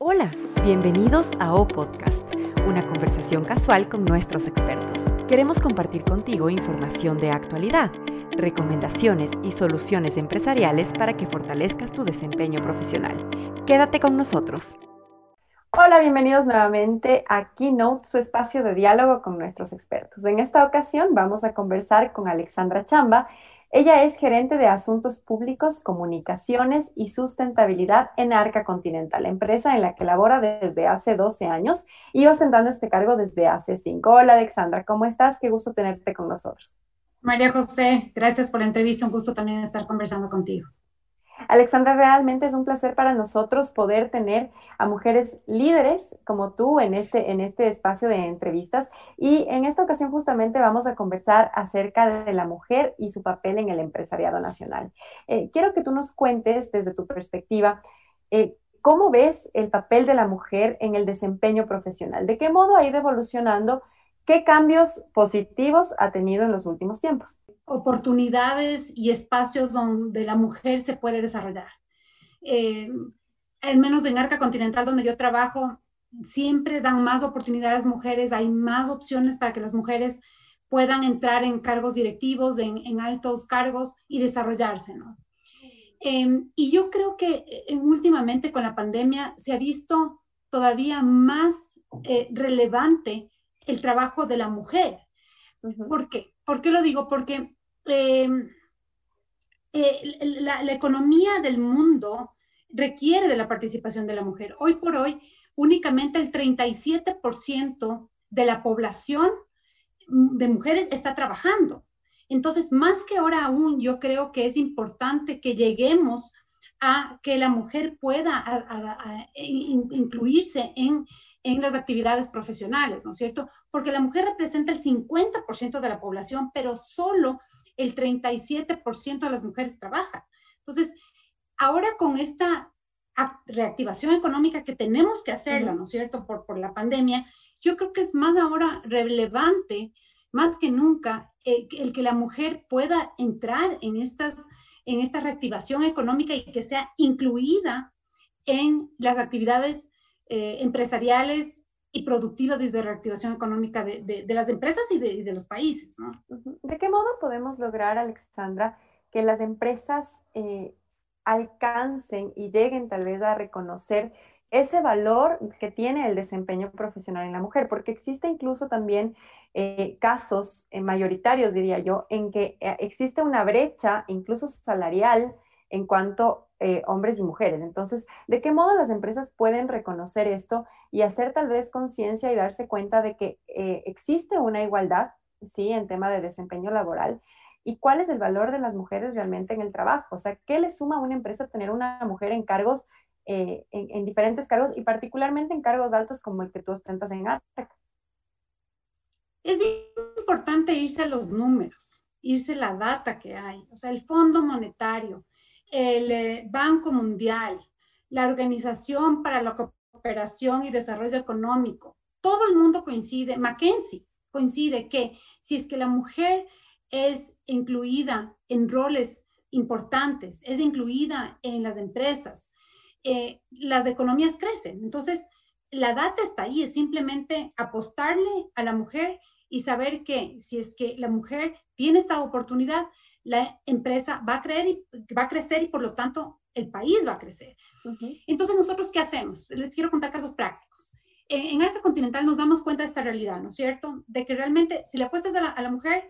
Hola, bienvenidos a O Podcast, una conversación casual con nuestros expertos. Queremos compartir contigo información de actualidad, recomendaciones y soluciones empresariales para que fortalezcas tu desempeño profesional. Quédate con nosotros. Hola, bienvenidos nuevamente a Keynote, su espacio de diálogo con nuestros expertos. En esta ocasión vamos a conversar con Alexandra Chamba, ella es gerente de Asuntos Públicos, Comunicaciones y Sustentabilidad en Arca Continental, empresa en la que labora desde hace 12 años y ostentando este cargo desde hace 5. Hola Alexandra, ¿cómo estás? Qué gusto tenerte con nosotros. María José, gracias por la entrevista, un gusto también estar conversando contigo. Alexandra, realmente es un placer para nosotros poder tener a mujeres líderes como tú en este, en este espacio de entrevistas. Y en esta ocasión justamente vamos a conversar acerca de la mujer y su papel en el empresariado nacional. Eh, quiero que tú nos cuentes desde tu perspectiva. Eh, ¿Cómo ves el papel de la mujer en el desempeño profesional? ¿De qué modo ha ido evolucionando ¿Qué cambios positivos ha tenido en los últimos tiempos? Oportunidades y espacios donde la mujer se puede desarrollar. Eh, al menos en Arca Continental, donde yo trabajo, siempre dan más oportunidades a mujeres, hay más opciones para que las mujeres puedan entrar en cargos directivos, en, altos cargos y desarrollarse, ¿no? Em, y yo creo que eh, últimamente con la pandemia se ha visto todavía más eh, relevante el trabajo de la mujer. ¿Por qué? ¿Por qué lo digo? Porque em, eh, la, economía del mundo requiere de la participación de la mujer. Hoy por hoy, únicamente el 37% de la población de mujeres está trabajando. Entonces, más que ahora aún, yo creo que es importante que lleguemos a que la mujer pueda incluirse en en las actividades profesionales, ¿no es cierto? Porque la mujer representa el 50% de la población, pero solo el 37% de las mujeres trabajan. Entonces, ahora con esta reactivación económica que tenemos que hacerla, ¿no es cierto? Por, por la pandemia, yo creo que es más ahora relevante, más que nunca, eh, el que la mujer pueda entrar en, estas, en esta reactivación económica y que sea incluida en las actividades eh, empresariales y productivas y de reactivación económica de, las empresas y de, los países. ¿De qué modo podemos lograr, Alexandra, que las empresas eh, alcancen y lleguen tal vez a reconocer ese valor que tiene el desempeño profesional en la mujer? Porque existe incluso también eh, casos mayoritarios, diría yo, en que existe una brecha, incluso salarial, en cuanto eh, hombres y mujeres. Entonces, ¿de qué modo las empresas pueden reconocer esto y hacer tal vez conciencia y darse cuenta de que eh, existe una igualdad, sí, en tema de desempeño laboral? ¿Y cuál es el valor de las mujeres realmente en el trabajo? O sea, ¿qué le suma a una empresa tener una mujer en cargos, eh, en, diferentes cargos y particularmente en cargos altos como el que tú ostentas en Arca? Es importante irse a los números, irse a la data que hay, o sea, el Fondo Monetario, el eh, Banco Mundial, la Organización para la Cooperación y Desarrollo Económico, todo el mundo coincide, Mackenzie coincide que si es que la mujer es incluida en roles importantes, es incluida en las empresas, eh, las economías crecen. Entonces, la data está ahí, es simplemente apostarle a la mujer y saber que si es que la mujer tiene esta oportunidad, la empresa va a, creer y, va a crecer y por lo tanto el país va a crecer. Entonces, ¿nosotros qué hacemos? Les quiero contar casos prácticos. en Arca Continental nos damos cuenta de esta realidad, ¿no es cierto? De que realmente si le apuestas a la, mujer,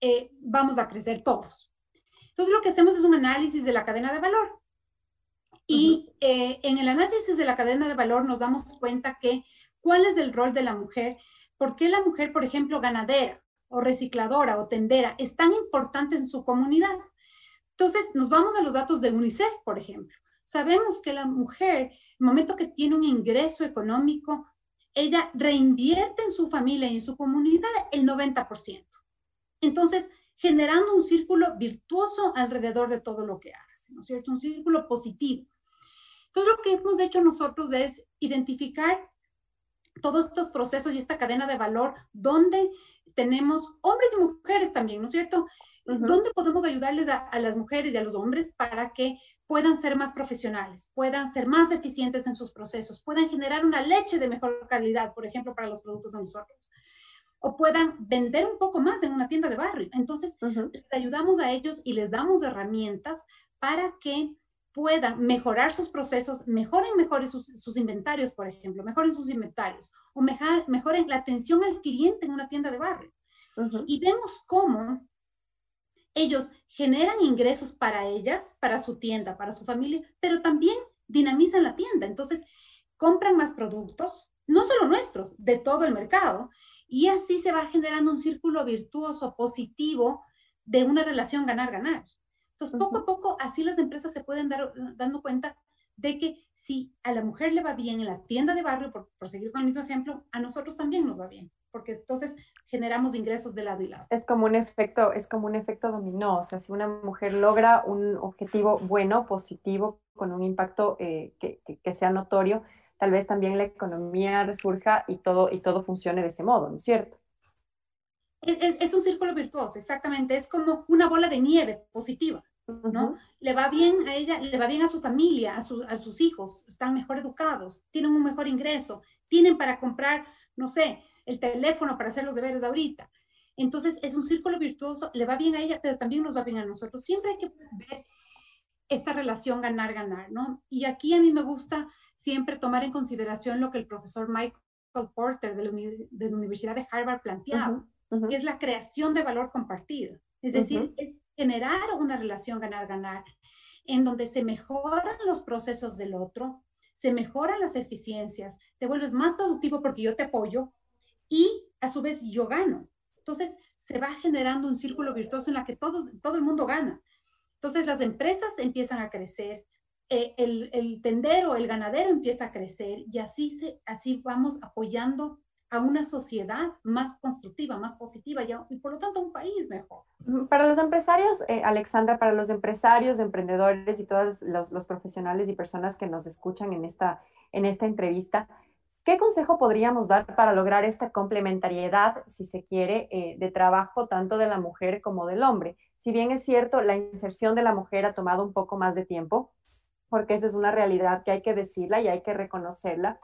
eh, vamos a crecer todos. Entonces, lo que hacemos es un análisis de la cadena de valor. Y eh, en el análisis de la cadena de valor nos damos cuenta que cuál es el rol de la mujer, por qué la mujer, por ejemplo, ganadera, o recicladora o tendera es tan importante en su comunidad. Entonces, nos vamos a los datos de UNICEF, por ejemplo. Sabemos que la mujer, en el momento que tiene un ingreso económico, ella reinvierte en su familia y en su comunidad el 90%. Entonces, generando un círculo virtuoso alrededor de todo lo que hace, ¿no es cierto? Un círculo positivo. Entonces, lo que hemos hecho nosotros es identificar todos estos procesos y esta cadena de valor donde tenemos hombres y mujeres también, ¿no es cierto? ¿Dónde podemos ayudarles a, las mujeres y a los hombres para que puedan ser más profesionales, puedan ser más eficientes en sus procesos, puedan generar una leche de mejor calidad, por ejemplo, para los productos de nosotros, o puedan vender un poco más en una tienda de barrio. Entonces, les ayudamos a ellos y les damos herramientas para que puedan mejorar sus procesos, mejoren mejor sus, inventarios, por ejemplo, mejoren sus inventarios, o mejoren la atención al cliente en una tienda de barrio. Y vemos cómo ellos generan ingresos para ellas, para su tienda, para su familia, pero también dinamizan la tienda. Entonces, compran más productos, no solo nuestros, de todo el mercado, y así se va generando un círculo virtuoso, positivo, de una relación ganar-ganar. Entonces, poco a poco, así las empresas se pueden dar dando cuenta de que si a la mujer le va bien en la tienda de barrio, por, seguir con el mismo ejemplo, a nosotros también nos va bien, porque entonces generamos ingresos de lado y lado. Es como un efecto, es como un efecto dominó, o sea, si una mujer logra un objetivo bueno, positivo, con un impacto eh, que, que, sea notorio, tal vez también la economía resurja y todo, y todo funcione de ese modo, ¿no es cierto? Es, es, un círculo virtuoso, exactamente, es como una bola de nieve positiva. ¿No? Le va bien a ella, le va bien a su familia, a, a, sus hijos, están mejor educados, tienen un mejor ingreso, tienen para comprar, no sé, el teléfono para hacer los deberes ahorita. Entonces es un círculo virtuoso, le va bien a ella, pero también nos va bien a nosotros. Siempre hay que ver esta relación ganar-ganar, ¿no? Y aquí a mí me gusta siempre tomar en consideración lo que el profesor Michael Porter de la, de la Universidad de Harvard planteaba, que es la creación de valor compartido. Es decir, es generar una relación ganar-ganar, en donde se mejoran los procesos del otro, se mejoran las eficiencias, te vuelves más productivo porque yo te apoyo y a su vez yo gano. Entonces se va generando un círculo virtuoso en la que todo, todo el mundo gana. Entonces las empresas empiezan a crecer, eh, el, el, tendero, el ganadero empieza a crecer y así, se, así vamos apoyando a una sociedad más constructiva, más positiva y, por lo tanto un país mejor. Para los empresarios, eh, Alexandra, para los empresarios, emprendedores y todos los, profesionales y personas que nos escuchan en esta, en esta entrevista, ¿qué consejo podríamos dar para lograr esta complementariedad, si se quiere, eh, de trabajo tanto de la mujer como del hombre? Si bien es cierto, la inserción de la mujer ha tomado un poco más de tiempo, porque esa es una realidad que hay que decirla y hay que reconocerla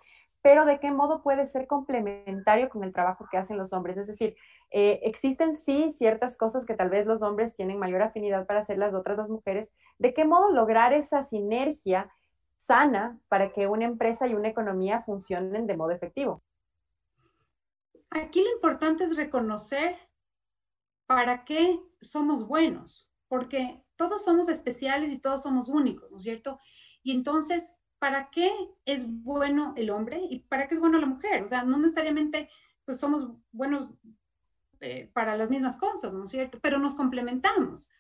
pero de qué modo puede ser complementario con el trabajo que hacen los hombres. Es decir, eh, existen sí ciertas cosas que tal vez los hombres tienen mayor afinidad para hacer las otras las mujeres. ¿De qué modo lograr esa sinergia sana para que una empresa y una economía funcionen de modo efectivo? Aquí lo importante es reconocer para qué somos buenos, porque todos somos especiales y todos somos únicos, ¿no es cierto? Y entonces ¿para qué es bueno el hombre y para qué es bueno la mujer? O sea, no necesariamente pues somos buenos eh, para las mismas cosas, ¿no es cierto? Pero nos complementamos.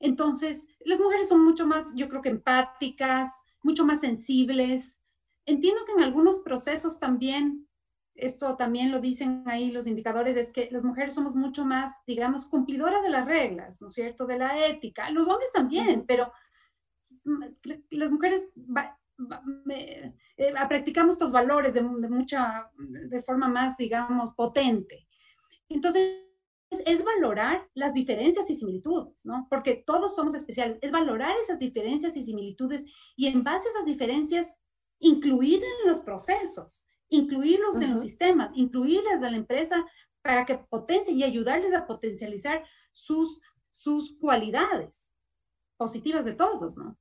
Entonces, las mujeres son mucho más, yo creo que empáticas, mucho más sensibles. Entiendo que en algunos procesos también, esto también lo dicen ahí los indicadores, es que las mujeres somos mucho más, digamos, cumplidoras de las reglas, ¿no es cierto? De la ética. Los hombres también, pero pues, las mujeres me, eh, practicamos estos valores de, mucha, de forma más, digamos, potente. Entonces, es, valorar las diferencias y similitudes, ¿no? Porque todos somos especiales. Es valorar esas diferencias y similitudes y en base a esas diferencias, incluir en los procesos, incluirlos en los sistemas, incluirlas a la empresa para que potencie y ayudarles a potencializar sus, sus cualidades positivas de todos, ¿no?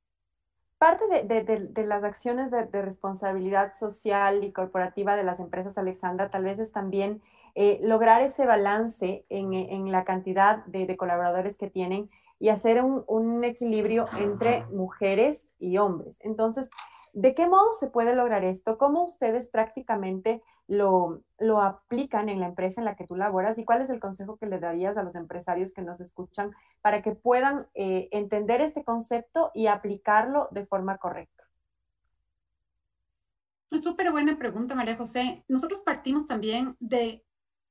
Parte de, las acciones de, responsabilidad social y corporativa de las empresas, Alexandra, tal vez es también eh, lograr ese balance en, la cantidad de, colaboradores que tienen y hacer un, un equilibrio entre mujeres y hombres. Entonces, ¿de qué modo se puede lograr esto? ¿Cómo ustedes prácticamente lo, lo, aplican en la empresa en la que tú laboras y cuál es el consejo que le darías a los empresarios que nos escuchan para que puedan eh, entender este concepto y aplicarlo de forma correcta? Súper buena pregunta, María José. Nosotros partimos también de,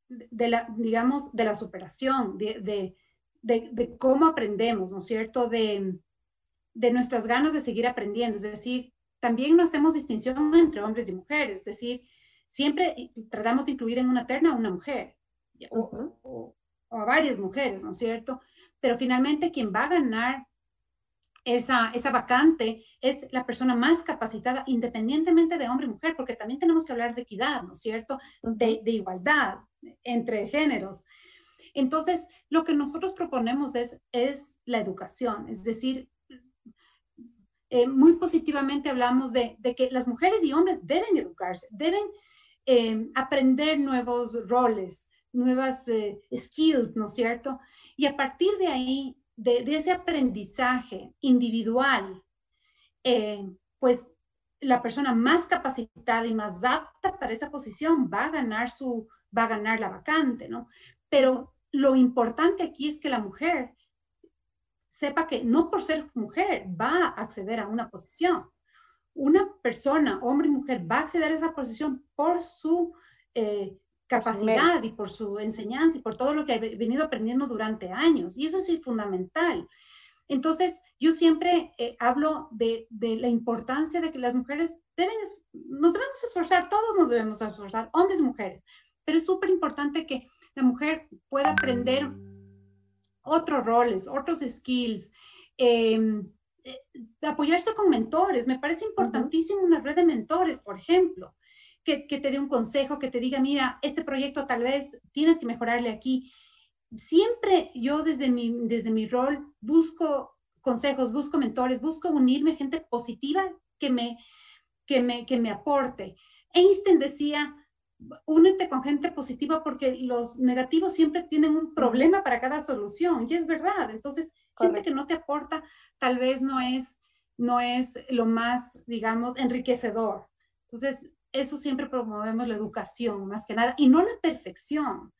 de, la, digamos, de la superación, de, de, cómo aprendemos, ¿no es cierto? De, de nuestras ganas de seguir aprendiendo. Es decir, también no hacemos distinción entre hombres y mujeres. Es decir, siempre tratamos de incluir en una terna a una mujer o, a varias mujeres, ¿no es cierto? pero finalmente quien va a ganar esa, esa vacante es la persona más capacitada, independientemente de hombre y mujer, porque también tenemos que hablar de equidad, ¿no es cierto? De, de igualdad entre géneros. Entonces, lo que nosotros proponemos es, es la educación, es decir, eh, muy positivamente hablamos de, de, que las mujeres y hombres deben educarse, deben eh, aprender nuevos roles, nuevas eh, skills, ¿no es cierto? Y a partir de ahí, de, ese aprendizaje individual, pues la persona más capacitada y más apta para esa posición va a ganar su, va a ganar la vacante, ¿no? Pero lo importante aquí es que la mujer sepa que no por ser mujer va a acceder a una posición. Una persona, hombre y mujer, va a acceder a esa posición por su eh, capacidad y por su enseñanza y por todo lo que ha venido aprendiendo durante años. Y eso es fundamental. Entonces, yo siempre eh, hablo de, de, la importancia de que las mujeres deben, nos debemos esforzar, todos nos debemos esforzar, hombres y mujeres, pero es súper importante que la mujer pueda aprender otros roles, otros skills, em, eh, apoyarse con mentores. Me parece importantísimo una red de mentores, por ejemplo, que, que, te dé un consejo, que te diga, mira, este proyecto tal vez tienes que mejorarle aquí. Siempre yo desde mi, desde mi rol busco consejos, busco mentores, busco unirme gente positiva que me, que me, que me aporte. Einstein decía, únete con gente positiva porque los negativos siempre tienen un problema para cada solución y es verdad. Entonces, gente que no te aporta tal vez no es, no es lo más, digamos, enriquecedor. Entonces, eso siempre promovemos la educación más que nada y no la perfección,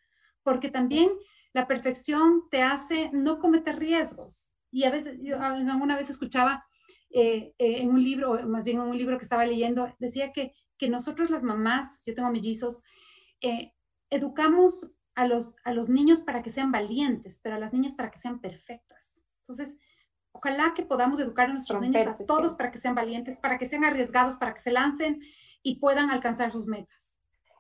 porque también la perfección te hace no cometer riesgos. Y a veces, yo alguna vez escuchaba eh, eh, en un libro, más bien en un libro que estaba leyendo, decía que que nosotros las mamás, yo tengo mellizos, eh, educamos a los, a los niños para que sean valientes, pero a las niñas para que sean perfectas. Entonces, ojalá que podamos educar a nuestros niños, a todos para que sean valientes, para que sean arriesgados, para que se lancen y puedan alcanzar sus metas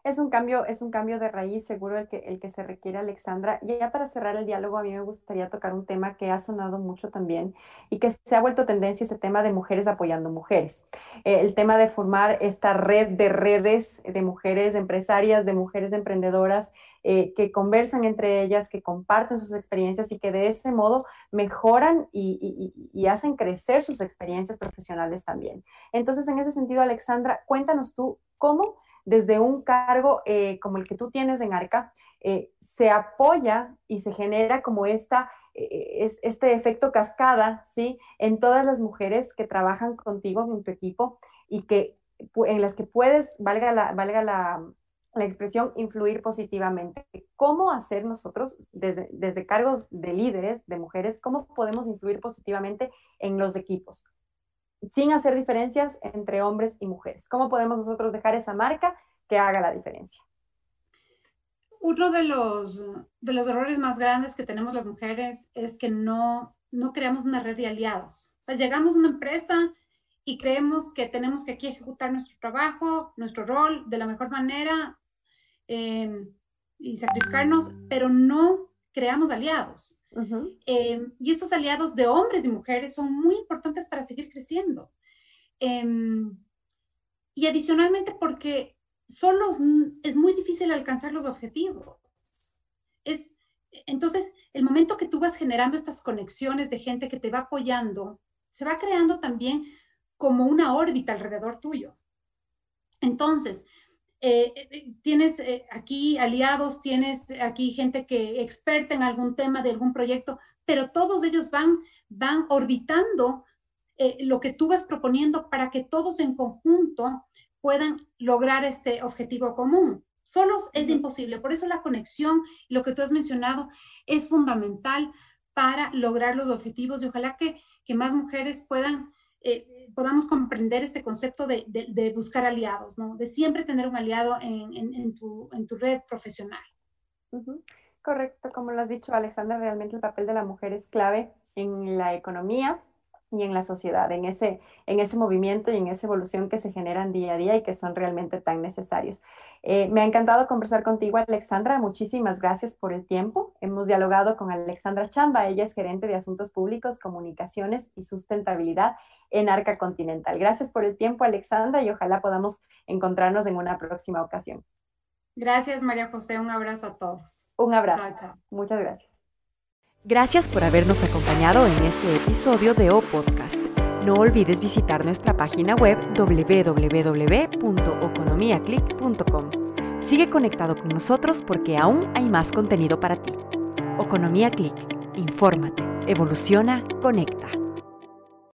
es un cambio, es un cambio de raíz seguro el que, el que se requiere, Alexandra. Y ya para cerrar el diálogo, a mí me gustaría tocar un tema que ha sonado mucho también y que se ha vuelto tendencia, ese tema de mujeres apoyando mujeres. Eh, el tema de formar esta red de redes de mujeres empresarias, de mujeres emprendedoras eh, que conversan entre ellas, que comparten sus experiencias y que de ese modo mejoran y, y hacen crecer sus experiencias profesionales también. Entonces, en ese sentido, Alexandra, cuéntanos tú cómo desde un cargo eh, como el que tú tienes en ARCA, eh, se apoya y se genera como esta, eh, es, este efecto cascada, ¿sí? En todas las mujeres que trabajan contigo, en tu equipo, y que en las que puedes, valga la, valga la, la expresión, influir positivamente. ¿Cómo hacer nosotros, desde, desde cargos de líderes, de mujeres, cómo podemos influir positivamente en los equipos? Sin hacer diferencias entre hombres y mujeres. ¿Cómo podemos nosotros dejar esa marca que haga la diferencia? Uno de los, de los errores más grandes que tenemos las mujeres es que no, no creamos una red de aliados. O sea, llegamos a una empresa y creemos que tenemos que aquí ejecutar nuestro trabajo, nuestro rol de la mejor manera eh, y sacrificarnos, pero no creamos aliados. Eh, y estos aliados de hombres y mujeres son muy importantes para seguir creciendo. Em, y adicionalmente porque solos es muy difícil alcanzar los objetivos. Es, entonces, el momento que tú vas generando estas conexiones de gente que te va apoyando, se va creando también como una órbita alrededor tuyo. Entonces, eh, eh, tienes eh, aquí aliados, tienes aquí gente que experta en algún tema de algún proyecto, pero todos ellos van, van orbitando lo que tú vas proponiendo para que todos en conjunto puedan lograr este objetivo común. Solos es imposible, por eso la conexión, lo que tú has mencionado, es fundamental para lograr los objetivos y ojalá que, que más mujeres puedan podamos comprender este concepto de, de, buscar aliados, ¿no? De siempre tener un aliado en, en, tu, en tu, red profesional. Correcto, como lo has dicho, Alexandra, realmente el papel de la mujer es clave en la economía, y en la sociedad, en ese, en ese movimiento y en esa evolución que se generan día a día y que son realmente tan necesarios. Eh, me ha encantado conversar contigo, Alexandra. Muchísimas gracias por el tiempo. Hemos dialogado con Alexandra Chamba. Ella es gerente de Asuntos Públicos, Comunicaciones y Sustentabilidad en Arca Continental. Gracias por el tiempo, Alexandra, y ojalá podamos encontrarnos en una próxima ocasión. Gracias, María José. Un abrazo a todos. Un abrazo. Muchas gracias. Gracias por habernos acompañado en este episodio de O Podcast. No olvides visitar nuestra página web www.oconomiaclick.com. Sigue conectado con nosotros porque aún hay más contenido para ti. Economía Click. Infórmate, evoluciona, conecta.